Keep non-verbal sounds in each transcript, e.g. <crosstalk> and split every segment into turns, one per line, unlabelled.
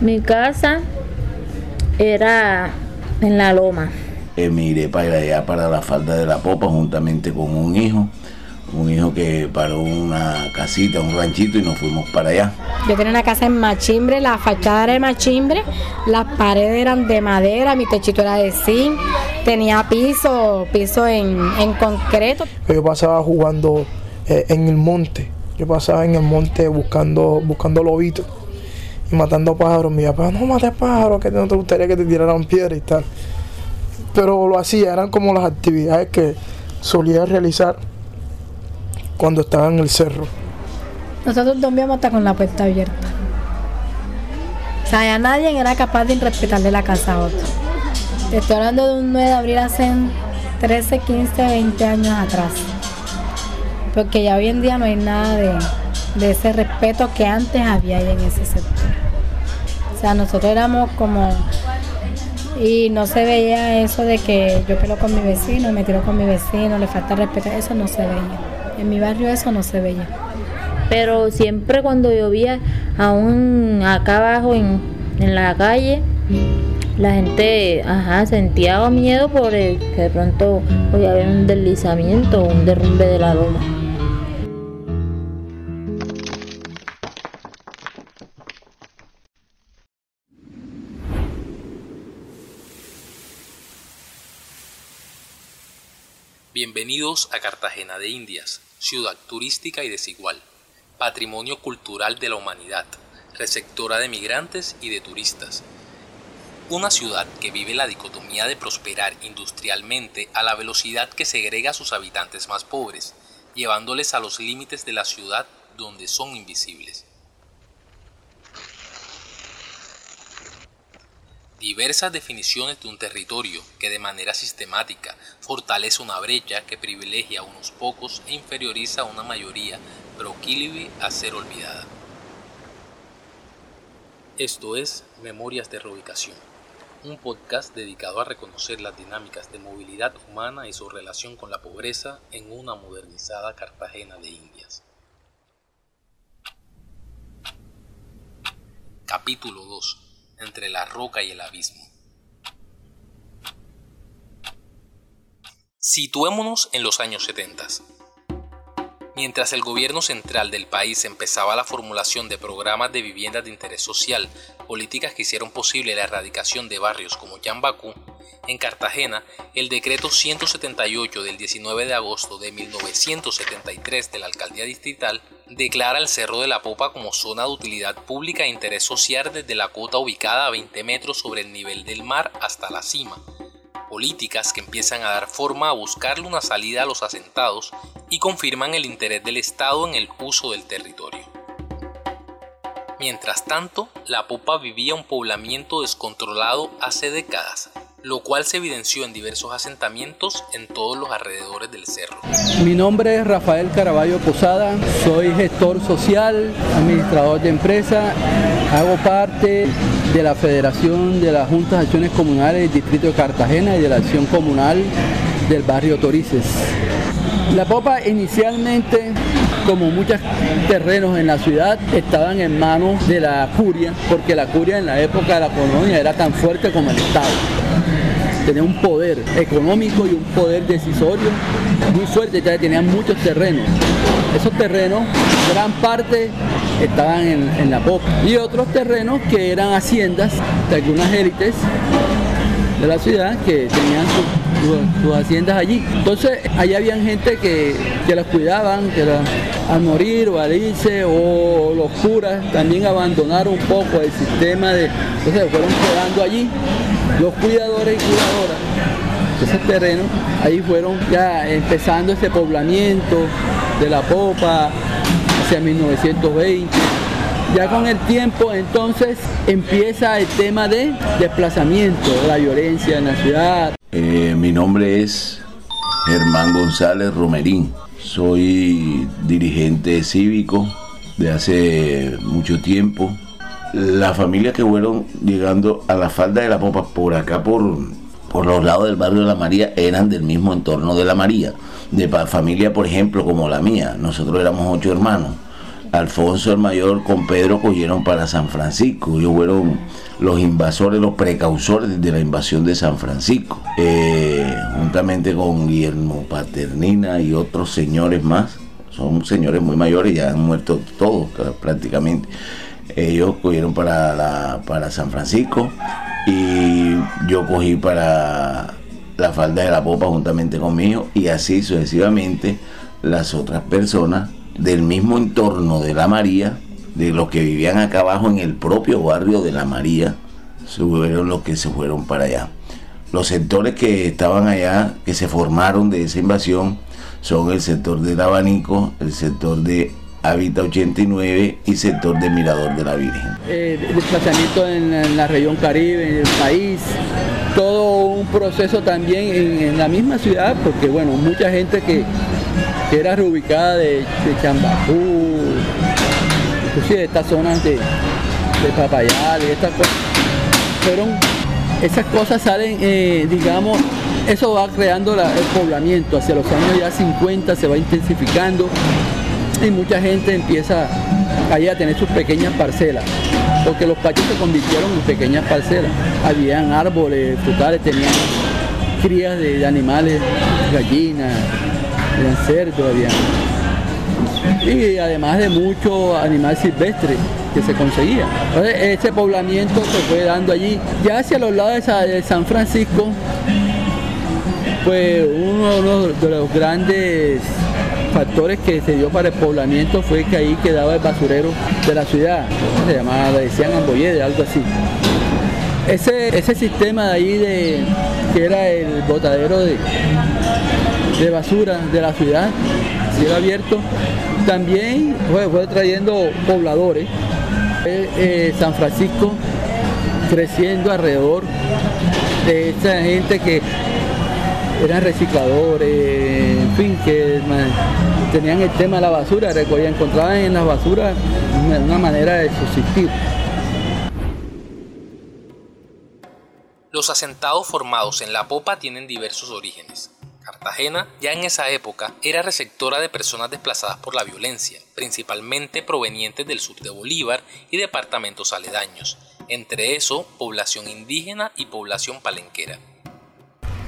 Mi casa era en la loma.
Emigré para allá, para la falda de la popa, juntamente con un hijo. Un hijo que paró una casita, un ranchito y nos fuimos para allá.
Yo tenía una casa en machimbre, la fachada era de machimbre, las paredes eran de madera, mi techito era de zinc, tenía piso, piso en, en concreto.
Yo pasaba jugando eh, en el monte, yo pasaba en el monte buscando, buscando lobitos y matando pájaros. Mi papá, no mates pájaros, que no te gustaría que te tiraran piedra y tal. Pero lo hacía, eran como las actividades que solía realizar cuando estaba en el cerro.
Nosotros dormíamos hasta con la puerta abierta. O sea, ya nadie era capaz de respetarle la casa a otro. Estoy hablando de un 9 de abril hace 13, 15, 20 años atrás. Porque ya hoy en día no hay nada de, de ese respeto que antes había ahí en ese sector. O sea, nosotros éramos como... Y no se veía eso de que yo pelo con mi vecino, me tiro con mi vecino, le falta respeto, eso no se veía. En mi barrio eso no se veía.
Pero siempre cuando llovía, aún acá abajo en, en la calle, la gente ajá, sentía miedo por que de pronto podía haber un deslizamiento un derrumbe de la loma.
Bienvenidos a Cartagena de Indias, ciudad turística y desigual, patrimonio cultural de la humanidad, receptora de migrantes y de turistas. Una ciudad que vive la dicotomía de prosperar industrialmente a la velocidad que segrega a sus habitantes más pobres, llevándoles a los límites de la ciudad donde son invisibles. Diversas definiciones de un territorio que de manera sistemática fortalece una brecha que privilegia a unos pocos e inferioriza a una mayoría proclive a ser olvidada. Esto es Memorias de Reubicación, un podcast dedicado a reconocer las dinámicas de movilidad humana y su relación con la pobreza en una modernizada Cartagena de Indias. Capítulo 2 entre la roca y el abismo. Situémonos en los años 70. Mientras el gobierno central del país empezaba la formulación de programas de viviendas de interés social, políticas que hicieron posible la erradicación de barrios como Yambacú, en Cartagena, el decreto 178 del 19 de agosto de 1973 de la alcaldía distrital declara el Cerro de la Popa como zona de utilidad pública e interés social desde la cota ubicada a 20 metros sobre el nivel del mar hasta la cima. Políticas que empiezan a dar forma a buscarle una salida a los asentados y confirman el interés del Estado en el uso del territorio. Mientras tanto, la Popa vivía un poblamiento descontrolado hace décadas, lo cual se evidenció en diversos asentamientos en todos los alrededores del cerro.
Mi nombre es Rafael Caraballo Posada, soy gestor social, administrador de empresa, hago parte de la Federación de las Juntas de Acciones Comunales del Distrito de Cartagena y de la Acción Comunal del barrio Torices. La Popa inicialmente, como muchos terrenos en la ciudad, estaban en manos de la curia, porque la curia en la época de la colonia era tan fuerte como el Estado tenía un poder económico y un poder decisorio muy fuerte, ya tenían muchos terrenos. Esos terrenos, gran parte estaban en, la popa y otros terrenos que eran haciendas de algunas élites de la ciudad que tenían sus, haciendas allí. Entonces, allí habían gente que, que las cuidaban, que al morir o al irse, o los curas también abandonaron un poco el sistema de. Entonces, fueron quedando allí los cuidadores y cuidadoras de ese terreno, ahí fueron ya empezando ese poblamiento de la popa hacia 1920. Ya con el tiempo entonces empieza el tema de desplazamiento, la violencia en la ciudad.
Eh, mi nombre es Germán González Romerín, soy dirigente cívico de hace mucho tiempo las familias que fueron llegando a la falda de la Popa por acá, por, por los lados del barrio de la María, eran del mismo entorno de la María. De familia, por ejemplo, como la mía, nosotros éramos ocho hermanos. Alfonso el Mayor con Pedro cogieron para San Francisco. Ellos fueron los invasores, los precausores de la invasión de San Francisco, eh, juntamente con Guillermo Paternina y otros señores más. Son señores muy mayores, ya han muerto todos prácticamente. Ellos cogieron para, para San Francisco y yo cogí para la falda de la popa juntamente conmigo y así sucesivamente las otras personas del mismo entorno de la María, de los que vivían acá abajo en el propio barrio de la María, fueron los que se fueron para allá. Los sectores que estaban allá, que se formaron de esa invasión, son el sector del Abanico, el sector de Habita 89 y sector de Mirador de la Virgen.
Eh, desplazamiento en la, región Caribe, en el país, todo un proceso también en, la misma ciudad, porque bueno, mucha gente que, era reubicada de, de Chambapú, inclusive de estas zonas de, de estas cosas, fueron, esas cosas salen, eh, digamos, eso va creando el poblamiento, hacia los años ya 50 se va intensificando y mucha gente empieza ahí a tener sus pequeñas parcelas, porque los patios se convirtieron en pequeñas parcelas. Habían árboles frutales, tenían crías de, animales, gallinas, habían... Y además de muchos animales silvestres que se conseguían. Entonces ese poblamiento se fue dando allí. Ya hacia los lados de San Francisco, pues uno de los grandes factores que se dio para el poblamiento fue que ahí quedaba el basurero de la ciudad, se llamaba, le decían Amboyede, algo así. Ese, ese sistema de ahí de, que era el botadero de, de basura de la ciudad, cielo abierto, también fue, trayendo pobladores. Eh, San Francisco creciendo alrededor de esa gente que eran recicladores, en fin, que tenían el tema de la basura, recogían, encontraban en la basura una manera de subsistir.
Los asentados formados en la popa tienen diversos orígenes. Cartagena, ya en esa época, era receptora de personas desplazadas por la violencia, principalmente provenientes del sur de Bolívar y departamentos aledaños, entre eso población indígena y población palenquera.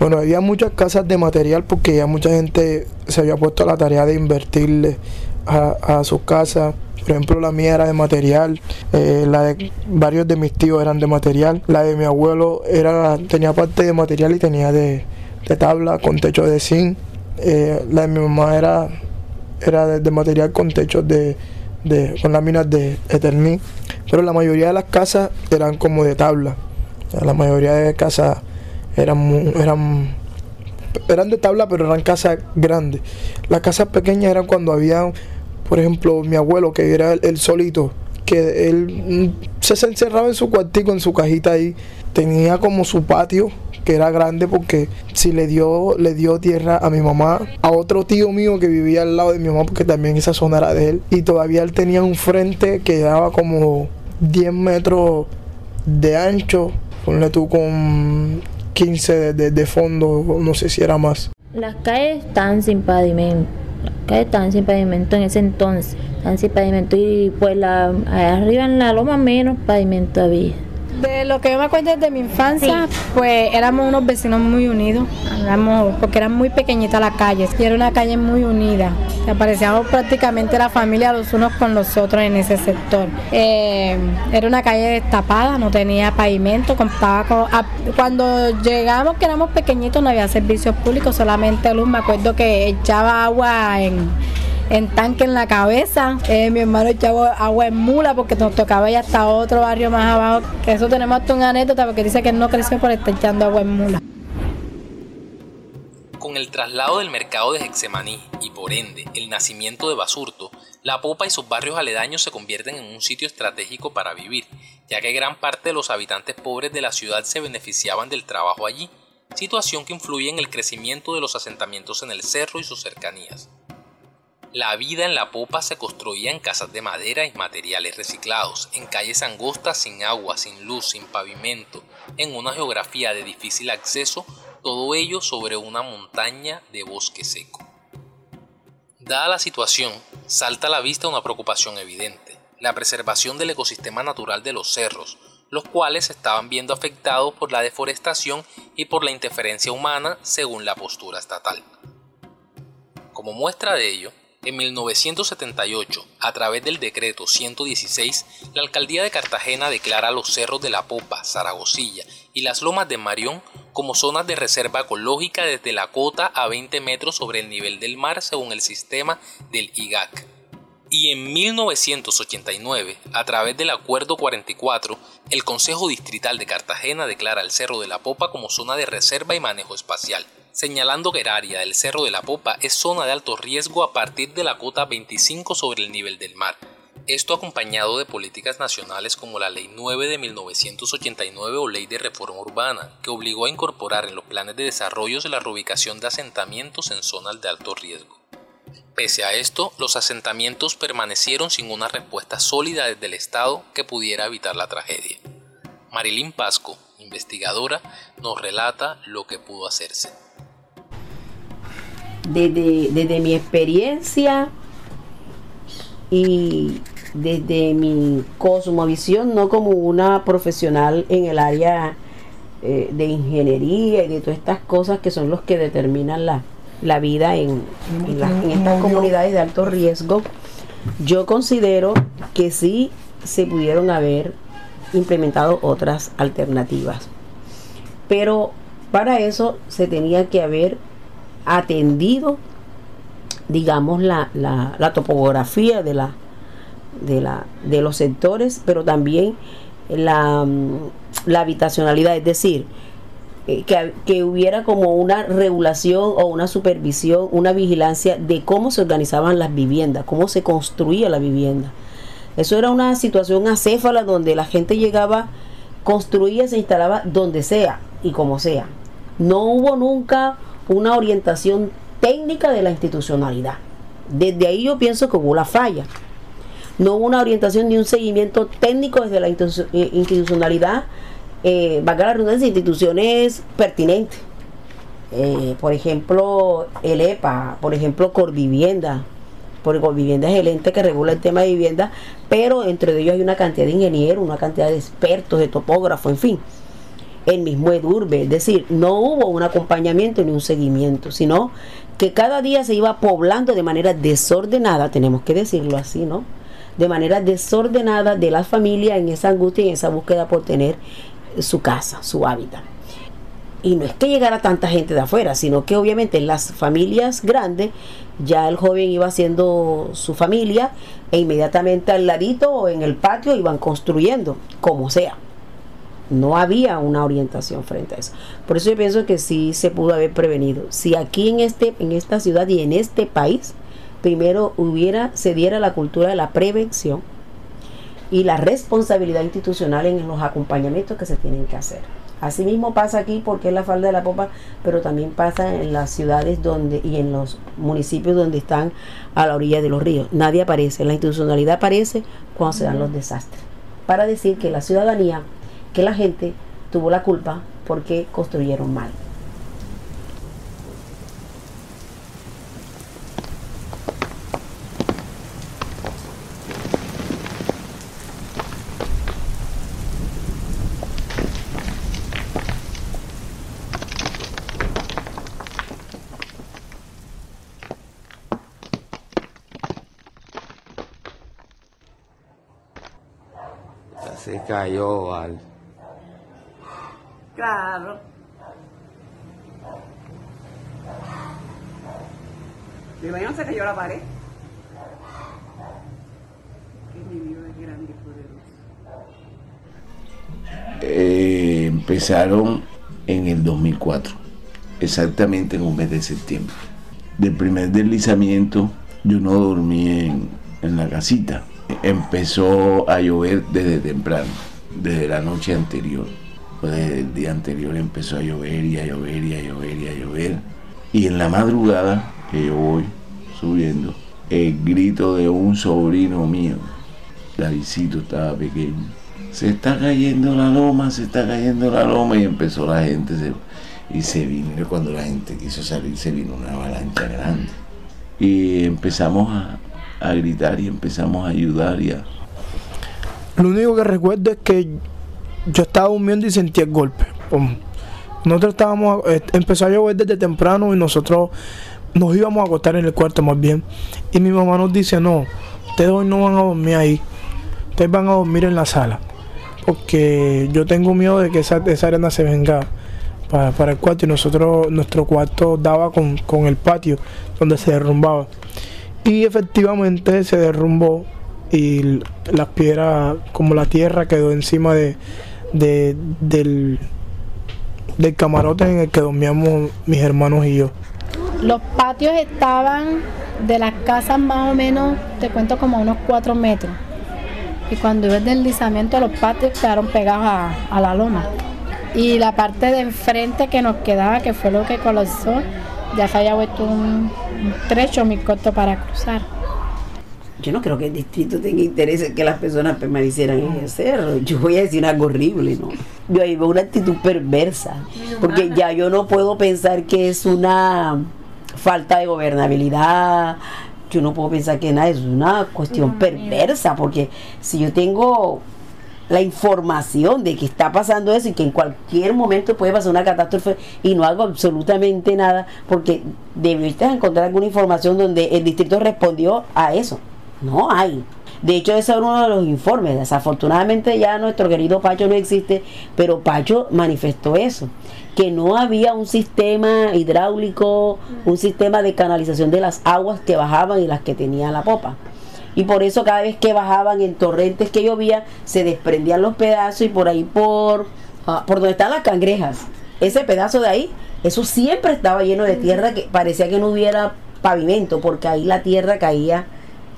Bueno, había muchas casas de material porque ya mucha gente se había puesto a la tarea de invertirle a, sus casas. Por ejemplo, la mía era de material, eh, la de varios de mis tíos eran de material, la de mi abuelo era tenía parte de material y tenía de, tabla con techo de zinc, eh, la de mi mamá era, era de, material con techos de, de, con láminas de Eternit, pero la mayoría de las casas eran como de tabla, la mayoría de casas eran, eran, eran de tabla, pero eran casas grandes. Las casas pequeñas eran cuando había, por ejemplo, mi abuelo, que era el, solito, que él se encerraba en su cuartico, en su cajita ahí, tenía como su patio que era grande porque si le dio le dio tierra a mi mamá, a otro tío mío que vivía al lado de mi mamá porque también esa zona era de él y todavía él tenía un frente que daba como 10 metros de ancho, ponle tú con 15 de, fondo, no sé si era más.
Las calles están sin pavimento, las calles están sin pavimento en ese entonces, están sin pavimento y pues la, arriba en la loma menos pavimento había.
De lo que yo me acuerdo de mi infancia, pues éramos unos vecinos muy unidos, porque era muy pequeñita la calle, y era una calle muy unida. Aparecíamos prácticamente la familia los unos con los otros en ese sector. Eh, era una calle destapada, no tenía pavimento, contaba con, cuando llegamos que éramos pequeñitos no había servicios públicos, solamente luz. Me acuerdo que echaba agua en en tanque en la cabeza. Eh, mi hermano echaba agua en mula porque nos tocaba ir hasta otro barrio más abajo. Eso tenemos hasta una anécdota porque dice que él no creció por estar echando agua en mula.
Con el traslado del mercado de Hexemaní y por ende el nacimiento de Basurto, La Popa y sus barrios aledaños se convierten en un sitio estratégico para vivir, ya que gran parte de los habitantes pobres de la ciudad se beneficiaban del trabajo allí, situación que influye en el crecimiento de los asentamientos en el cerro y sus cercanías. La vida en la popa se construía en casas de madera y materiales reciclados, en calles angostas sin agua, sin luz, sin pavimento, en una geografía de difícil acceso, todo ello sobre una montaña de bosque seco. Dada la situación, salta a la vista una preocupación evidente, la preservación del ecosistema natural de los cerros, los cuales estaban viendo afectados por la deforestación y por la interferencia humana según la postura estatal. Como muestra de ello, en 1978, a través del decreto 116, la alcaldía de Cartagena declara los cerros de la Popa, Zaragozilla y las lomas de Marión como zonas de reserva ecológica desde la cota a 20 metros sobre el nivel del mar según el sistema del IGAC. Y en 1989, a través del Acuerdo 44, el Consejo Distrital de Cartagena declara el Cerro de la Popa como zona de reserva y manejo espacial señalando que el del Cerro de la Popa es zona de alto riesgo a partir de la cota 25 sobre el nivel del mar. Esto acompañado de políticas nacionales como la Ley 9 de 1989 o Ley de Reforma Urbana, que obligó a incorporar en los planes de desarrollo la reubicación de asentamientos en zonas de alto riesgo. Pese a esto, los asentamientos permanecieron sin una respuesta sólida desde el Estado que pudiera evitar la tragedia. Marilyn Pasco, investigadora, nos relata lo que pudo hacerse
desde, mi experiencia y desde mi cosmovisión, no como una profesional en el área eh, de ingeniería y de todas estas cosas que son los que determinan la, vida en, en, estas comunidades de alto riesgo, yo considero que sí se pudieron haber implementado otras alternativas. Pero para eso se tenía que haber atendido, digamos, la, la, topografía de, la, de, la, de los sectores, pero también la, la habitacionalidad, es decir, eh, que, que, hubiera como una regulación o una supervisión, una vigilancia de cómo se organizaban las viviendas, cómo se construía la vivienda. Eso era una situación acéfala donde la gente llegaba, construía, se instalaba donde sea y como sea. No hubo nunca una orientación técnica de la institucionalidad. Desde ahí yo pienso que hubo la falla. No hubo una orientación ni un seguimiento técnico desde la eh, institucionalidad, eh, valga la redundancia, instituciones pertinentes. Eh, por ejemplo, el EPA, por ejemplo, Corvivienda, porque Corvivienda es el ente que regula el tema de vivienda, pero entre ellos hay una cantidad de ingenieros, una cantidad de expertos, de topógrafos, en fin el mismo Edurbe. Es decir, no hubo un acompañamiento ni un seguimiento, sino que cada día se iba poblando de manera desordenada, tenemos que decirlo así, ¿no? De manera desordenada de las familias en esa angustia y en esa búsqueda por tener su casa, su hábitat. Y no es que llegara tanta gente de afuera, sino que obviamente en las familias grandes ya el joven iba haciendo su familia e inmediatamente al ladito o en el patio iban construyendo, como sea. No había una orientación frente a eso. Por eso yo pienso que sí se pudo haber prevenido. Si aquí en este, en esta ciudad y en este país, primero hubiera, se diera la cultura de la prevención y la responsabilidad institucional en los acompañamientos que se tienen que hacer. Asimismo pasa aquí porque es la falda de la popa, pero también pasa en las ciudades donde y en los municipios donde están a la orilla de los ríos. Nadie aparece, la institucionalidad aparece cuando se dan los desastres. Para decir que la ciudadanía que la gente tuvo la culpa porque construyeron mal.
se cayó al
Claro. Mi baño se cayó la pared. Que mi Dios es grande y
poderoso. Eh, empezaron en el 2004, exactamente en un mes de septiembre. Del primer deslizamiento yo no dormí en, en la casita. Empezó a llover desde temprano, desde la noche anterior pues el día anterior empezó a llover y a llover y a llover y a llover. Y en la madrugada que yo voy subiendo, el grito de un sobrino mío, Davidcito estaba pequeño, se está cayendo la loma, se está cayendo la loma y empezó la gente y se vino, cuando la gente quiso salir se vino una avalancha grande. y empezamos a, a gritar y empezamos a ayudar y a,
Lo único que recuerdo es que yo estaba durmiendo y sentí el golpe. Nosotros estábamos, eh, empezó a llover desde temprano y nosotros nos íbamos a acostar en el cuarto más bien. Y mi mamá nos dice, no, ustedes hoy no van a dormir ahí, ustedes van a dormir en la sala. Porque yo tengo miedo de que esa, esa arena se venga para, para el cuarto y nosotros, nuestro cuarto daba con, con el patio donde se derrumbaba. Y efectivamente se derrumbó y las piedras, como la tierra quedó encima de, de- del, del camarote en el que dormíamos mis hermanos y yo.
Los patios estaban de las casas más o menos, te cuento como a unos 4 metros. Y cuando iba el deslizamiento, los patios quedaron pegados a, a la loma. Y la parte de enfrente que nos quedaba, que fue lo que colapsó, ya se había vuelto un, un trecho muy corto para cruzar.
Yo no creo que el distrito tenga interés en que las personas permanecieran en el cerro. Yo voy a decir algo horrible, ¿no? Yo ahí veo una actitud perversa. Porque ya yo no puedo pensar que es una falta de gobernabilidad. Yo no puedo pensar que nada, es una cuestión perversa. Porque si yo tengo la información de que está pasando eso y que en cualquier momento puede pasar una catástrofe y no hago absolutamente nada porque debiste encontrar alguna información donde el distrito respondió a eso. No hay. De hecho, ese era uno de los informes. Desafortunadamente ya nuestro querido Pacho no existe, pero Pacho manifestó eso, que no había un sistema hidráulico, un sistema de canalización de las aguas que bajaban y las que tenía la popa. Y por eso cada vez que bajaban en torrentes que llovía, se desprendían los pedazos y por ahí por, ah, por donde están las cangrejas, ese pedazo de ahí, eso siempre estaba lleno de tierra que parecía que no hubiera pavimento, porque ahí la tierra caía,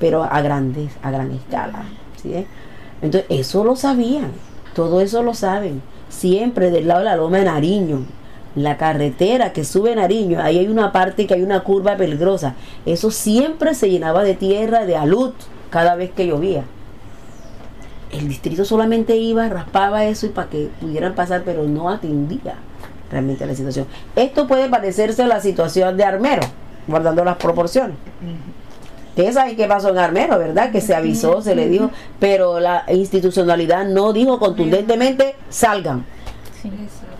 pero a grandes, a gran escala. ¿sí? Entonces, eso lo sabían, todo eso lo saben. Siempre del lado de la loma de Nariño, la carretera que sube Nariño, ahí hay una parte que hay una curva peligrosa. Eso siempre se llenaba de tierra, de alud, cada vez que llovía. El distrito solamente iba, raspaba eso y para que pudieran pasar, pero no atendía realmente la situación. Esto puede parecerse a la situación de Armero, guardando las proporciones. Ustedes saben qué pasó en Armero, ¿verdad? Que se avisó, se le dijo, pero la institucionalidad no dijo contundentemente, salgan.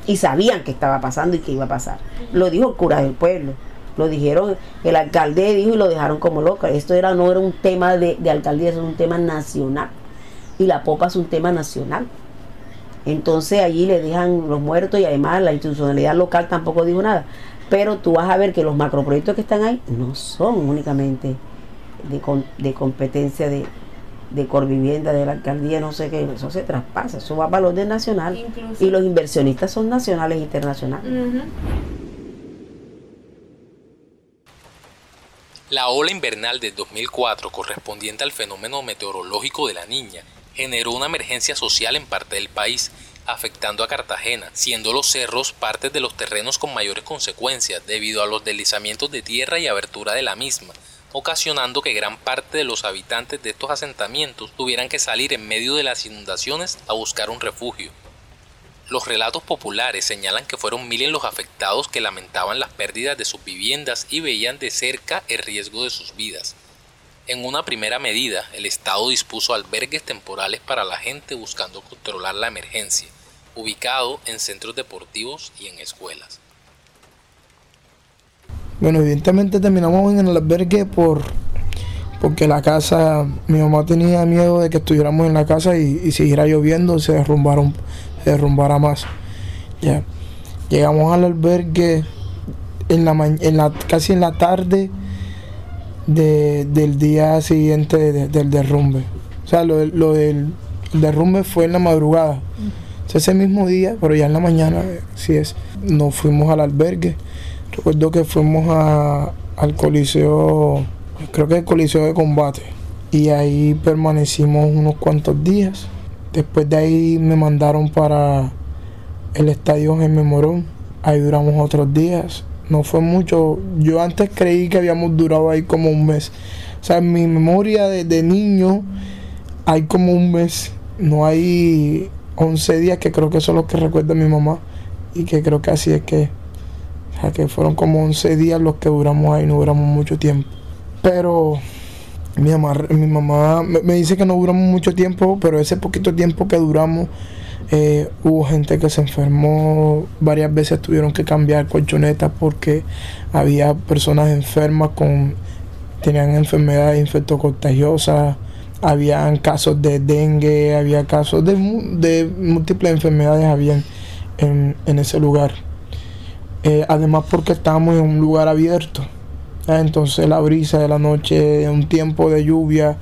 Y sabían que estaba pasando y que iba a pasar. Lo dijo el cura del pueblo. Lo dijeron, el alcalde dijo y lo dejaron como loca. Esto era, no era un tema de, de alcaldía, eso es un tema nacional. Y la popa es un tema nacional. Entonces allí le dejan los muertos y además la institucionalidad local tampoco dijo nada. Pero tú vas a ver que los macroproyectos que están ahí no son únicamente de, con- de competencia de, de Corvivienda, de la alcaldía, no sé qué, eso se traspasa, eso va para el orden nacional.
Incluso-
Y los inversionistas son nacionales e internacionales.
La ola invernal de 2004, correspondiente al fenómeno meteorológico de la niña, generó una emergencia social en parte del país, afectando a Cartagena, siendo los cerros parte de los terrenos con mayores consecuencias debido a los deslizamientos de tierra y abertura de la misma, ocasionando que gran parte de los habitantes de estos asentamientos tuvieran que salir en medio de las inundaciones a buscar un refugio. Los relatos populares señalan que fueron miles los afectados que lamentaban las pérdidas de sus viviendas y veían de cerca el riesgo de sus vidas. En una primera medida, el Estado dispuso albergues temporales para la gente buscando controlar la emergencia, ubicado en centros deportivos y en escuelas.
Bueno, evidentemente terminamos en el albergue por porque la casa, mi mamá tenía miedo de que estuviéramos en la casa y, y siguiera lloviendo, se derrumbara, un- se derrumbara más. Ya. Llegamos al albergue en la, en la casi en la tarde de- del día siguiente de- del derrumbe. O sea, lo, del- lo del derrumbe fue en la madrugada. Ese mismo día, pero ya en la mañana, eh, sí es. Nos fuimos al albergue. Recuerdo que fuimos al coliseo, creo que el coliseo de combate. Y ahí permanecimos unos cuantos días. Después de ahí me mandaron para el estadio en Memorón. Ahí duramos otros días. No fue mucho. Yo antes creí que habíamos durado ahí como un mes. O sea, en mi memoria de, de niño hay como un mes. No hay 11 días que creo que son los que recuerda mi mamá. Y que creo que así es que. Que fueron como 11 días los que duramos ahí, no duramos mucho tiempo. Pero mi mamá, mi mamá me, dice que no duramos mucho tiempo, pero ese poquito tiempo que duramos, eh, hubo gente que se enfermó, varias veces tuvieron que cambiar colchonetas porque había personas enfermas con tenían enfermedades infectocontagiosas, habían casos de dengue, había casos de, múltiples enfermedades habían en ese lugar. Eh, además porque estábamos en un lugar abierto. Ah, Entonces la brisa de la noche, un tiempo de lluvia,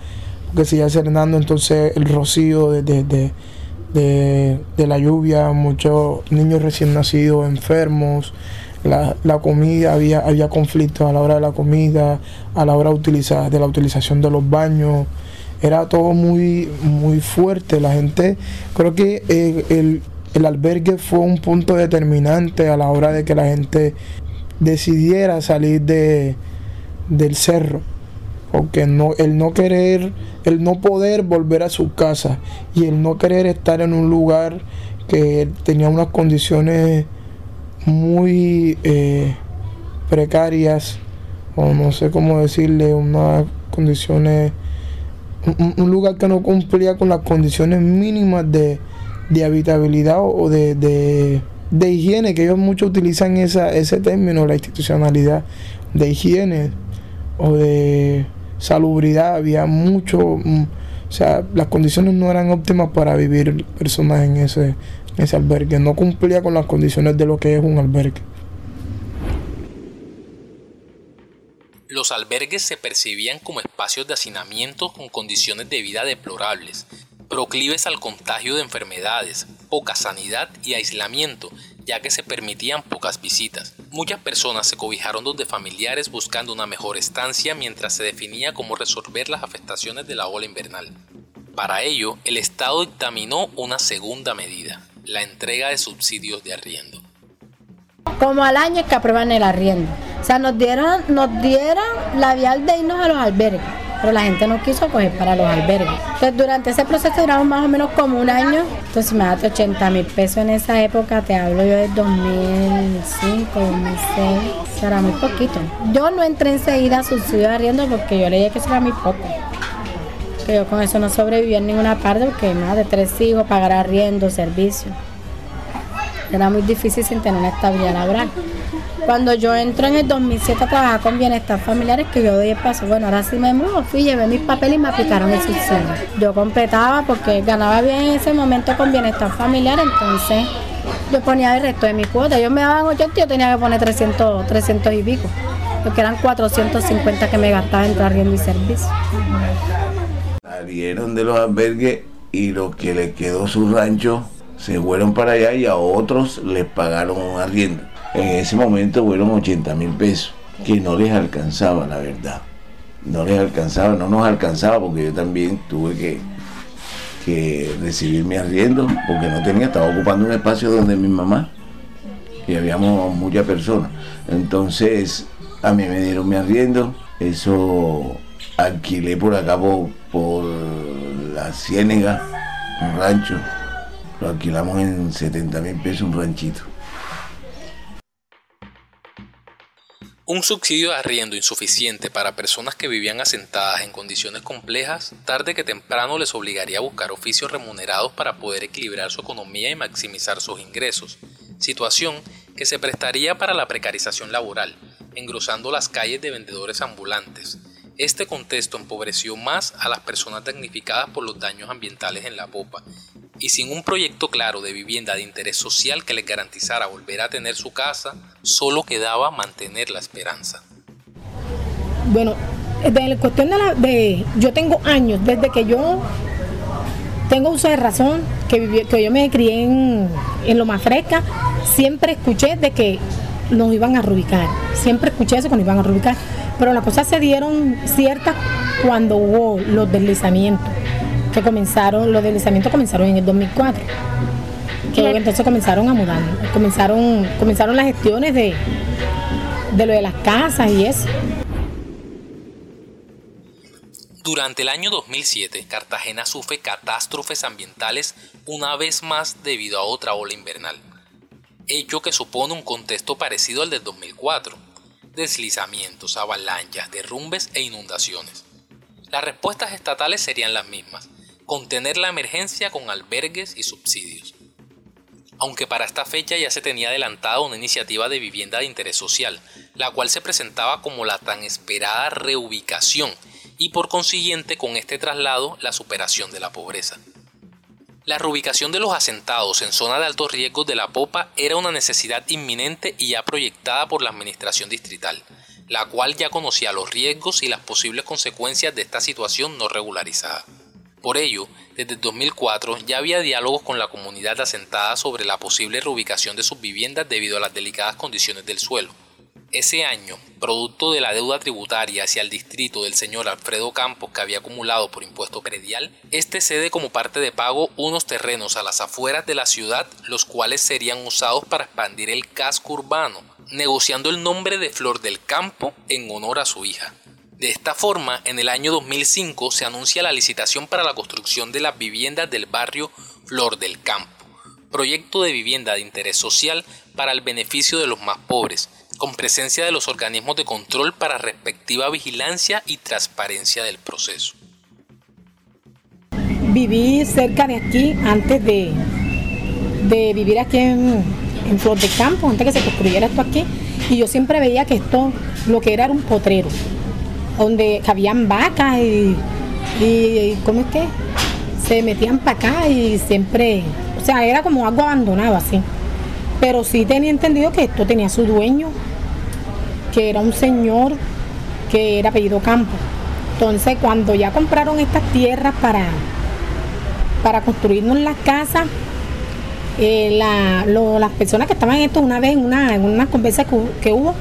que iba serenando, entonces el rocío de, de, de, de- la lluvia, muchos niños recién nacidos enfermos, la, la comida, había, había conflictos a la hora de la comida, a la hora utilizar, de la utilización de los baños, era todo muy, muy fuerte, la gente, creo que eh, el, el albergue fue un punto determinante a la hora de que la gente decidiera salir de, del cerro porque no, el no querer, el no poder volver a su casa y el no querer estar en un lugar que tenía unas condiciones muy eh, precarias o no sé cómo decirle, unas condiciones, un, un lugar que no cumplía con las condiciones mínimas de, de habitabilidad o de, de, de higiene, que ellos muchos utilizan esa, ese término, la institucionalidad de higiene o de salubridad, había mucho, mm, o sea, las condiciones no eran óptimas para vivir personas en ese, en ese albergue, no cumplía con las condiciones de lo que es un albergue.
Los albergues se percibían como espacios de hacinamiento con condiciones de vida deplorables, proclives al contagio de enfermedades, poca sanidad y aislamiento, ya que se permitían pocas visitas. Muchas personas se cobijaron donde familiares buscando una mejor estancia mientras se definía cómo resolver las afectaciones de la ola invernal. Para ello, el Estado dictaminó una segunda medida, la entrega de subsidios de arriendo.
Como al año que aprueban el arriendo. O sea, nos dieron, nos dieron la vial de irnos a los albergues, pero la gente no quiso coger para los albergues. Entonces, durante ese proceso duramos más o menos como un año. Entonces, me das 80 mil pesos en esa época, te hablo yo del 2005, 2006, será muy poquito. Yo no entré enseguida a subsidio de arriendo porque yo leía que eso era muy poco. Que yo con eso no sobrevivía en ninguna parte porque más de tres hijos, pagar arriendo, servicio. Era muy difícil sin tener una estabilidad laboral. Cuando yo entro en el 2007 a trabajar con bienestar familiares, que yo doy el paso, bueno, ahora sí me muevo, fui, llevé mis papeles y me aplicaron el subsidio. Yo completaba porque ganaba bien en ese momento con bienestar familiar, entonces yo ponía el resto de mi cuota. Ellos me daban 80 yo tenía que poner 300, 300 y pico, porque eran 450 que me gastaba entre arriendo y servicio.
Salieron de los albergues y los que les quedó su rancho se fueron para allá y a otros les pagaron un arriendo. En ese momento fueron 80 mil pesos, que no les alcanzaba, la verdad. No les alcanzaba, no nos alcanzaba porque yo también tuve que, que recibir mi arriendo porque no tenía, estaba ocupando un espacio donde mi mamá y habíamos muchas personas. Entonces a mí me dieron mi arriendo, eso alquilé por acá por, por la Ciénega, un rancho. Lo alquilamos en 70 mil pesos un ranchito.
Un subsidio de arriendo insuficiente para personas que vivían asentadas en condiciones complejas, tarde que temprano les obligaría a buscar oficios remunerados para poder equilibrar su economía y maximizar sus ingresos, situación que se prestaría para la precarización laboral, engrosando las calles de vendedores ambulantes. Este contexto empobreció más a las personas damnificadas por los daños ambientales en la popa, y sin un proyecto claro de vivienda de interés social que les garantizara volver a tener su casa, solo quedaba mantener la esperanza.
Bueno, de la cuestión de la. De, yo tengo años, desde que yo tengo uso de razón, que, viví- que yo me crié en, en Loma Fresca, siempre escuché de que nos iban a reubicar. Siempre escuché eso que nos iban a reubicar. Pero las cosas se dieron ciertas cuando hubo los deslizamientos, que comenzaron, los deslizamientos comenzaron en el 2004. Que luego entonces comenzaron a mudar, comenzaron, comenzaron las gestiones de, de lo de las casas y eso.
Durante el año 2007, Cartagena sufre catástrofes ambientales una vez más debido a otra ola invernal, hecho que supone un contexto parecido al del 2004. Deslizamientos, avalanchas, derrumbes e inundaciones. Las respuestas estatales serían las mismas, contener la emergencia con albergues y subsidios. Aunque para esta fecha ya se tenía adelantada una iniciativa de vivienda de interés social, la cual se presentaba como la tan esperada reubicación y por consiguiente con este traslado la superación de la pobreza. La reubicación de los asentados en zona de alto riesgo de la Popa era una necesidad inminente y ya proyectada por la administración distrital, la cual ya conocía los riesgos y las posibles consecuencias de esta situación no regularizada. Por ello, desde 2004 ya había diálogos con la comunidad asentada sobre la posible reubicación de sus viviendas debido a las delicadas condiciones del suelo. Ese año, producto de la deuda tributaria hacia el distrito del señor Alfredo Campos que había acumulado por impuesto predial, este cede como parte de pago unos terrenos a las afueras de la ciudad, los cuales serían usados para expandir el casco urbano, negociando el nombre de Flor del Campo en honor a su hija. De esta forma, en el año 2005 se anuncia la licitación para la construcción de las viviendas del barrio Flor del Campo, proyecto de vivienda de interés social para el beneficio de los más pobres, con presencia de los organismos de control para respectiva vigilancia y transparencia del proceso.
Viví cerca de aquí antes de, de vivir aquí en, en Flor del Campo, antes que se construyera esto aquí, y yo siempre veía que esto lo que era era un potrero donde cabían vacas y, y ¿cómo es que? Se metían para acá y siempre, o sea, era como algo abandonado así. Pero sí tenía entendido que esto tenía su dueño, que era un señor que era apellido Campo. Entonces, cuando ya compraron estas tierras para, para construirnos las casas, eh, las personas que estaban en esto una vez en una, en conversa que hubo,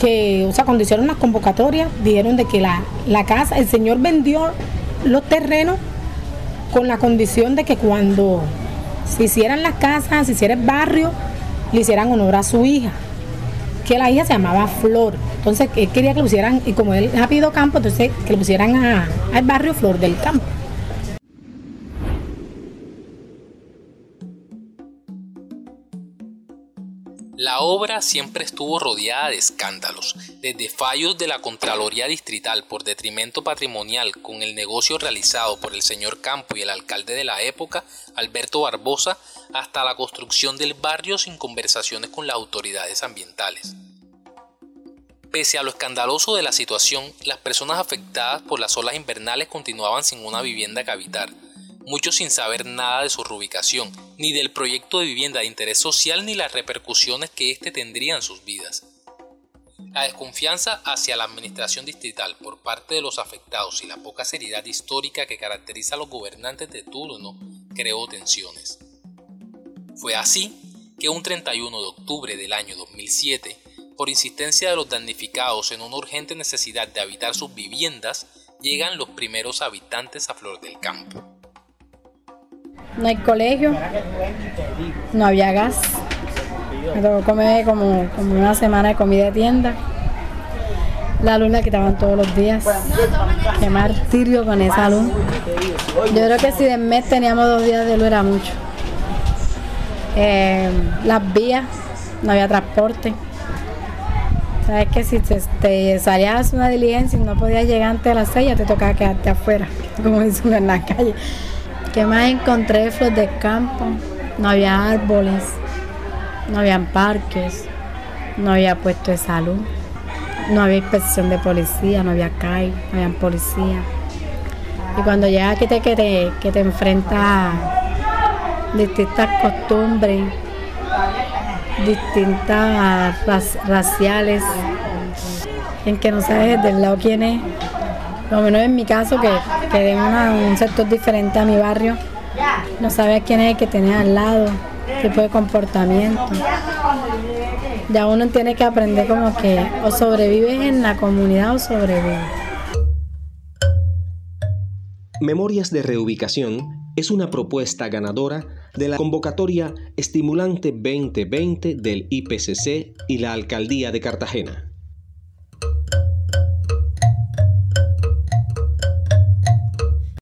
que, o sea, cuando hicieron las convocatorias, dijeron de que la, la casa, el señor vendió los terrenos con la condición de que cuando se hicieran las casas, se hiciera el barrio, le hicieran honor a su hija, que la hija se llamaba Flor. Entonces él quería que lo pusieran, y como él ha pedido campo, entonces que lo pusieran al barrio Flor del Campo.
Obra siempre estuvo rodeada de escándalos, desde fallos de la Contraloría Distrital por detrimento patrimonial con el negocio realizado por el señor Campo y el alcalde de la época, Alberto Barbosa, hasta la construcción del barrio sin conversaciones con las autoridades ambientales. Pese a lo escandaloso de la situación, las personas afectadas por las olas invernales continuaban sin una vivienda que habitar, muchos sin saber nada de su reubicación, ni del proyecto de vivienda de interés social ni las repercusiones que éste tendría en sus vidas. La desconfianza hacia la administración distrital por parte de los afectados y la poca seriedad histórica que caracteriza a los gobernantes de turno creó tensiones. Fue así que un 31 de octubre del año 2007, por insistencia de los damnificados en una urgente necesidad de habitar sus viviendas, llegan los primeros habitantes a Flor del Campo
no hay colegio, no había gas. Me tocó comer como, como una semana de comida de tienda. La luz la quitaban todos los días. Qué martirio con esa luz. Yo creo que si de mes teníamos dos días de luz era mucho. Eh, las vías, no había transporte. Sabes que si te, salías una diligencia y no podías llegar antes de las seis, ya te tocaba quedarte afuera, <laughs> como dicen en la calle. ¿Qué más encontré? Flor de campo. No había árboles, no había parques, no había puesto de salud, no había inspección de policía, no había CAI, no había policía. Y cuando llegas aquí te, que te, que te enfrentas a distintas costumbres, distintas raciales, en que no sabes del lado quién es, lo menos en mi caso, que, que de un sector diferente a mi barrio, no sabes quién es el que tiene al lado, tipo de comportamiento. Ya uno tiene que aprender como que o sobrevives en la comunidad o sobrevives.
Memorias de Reubicación es una propuesta ganadora de la convocatoria Estimulante 2020 del IPCC y la Alcaldía de Cartagena.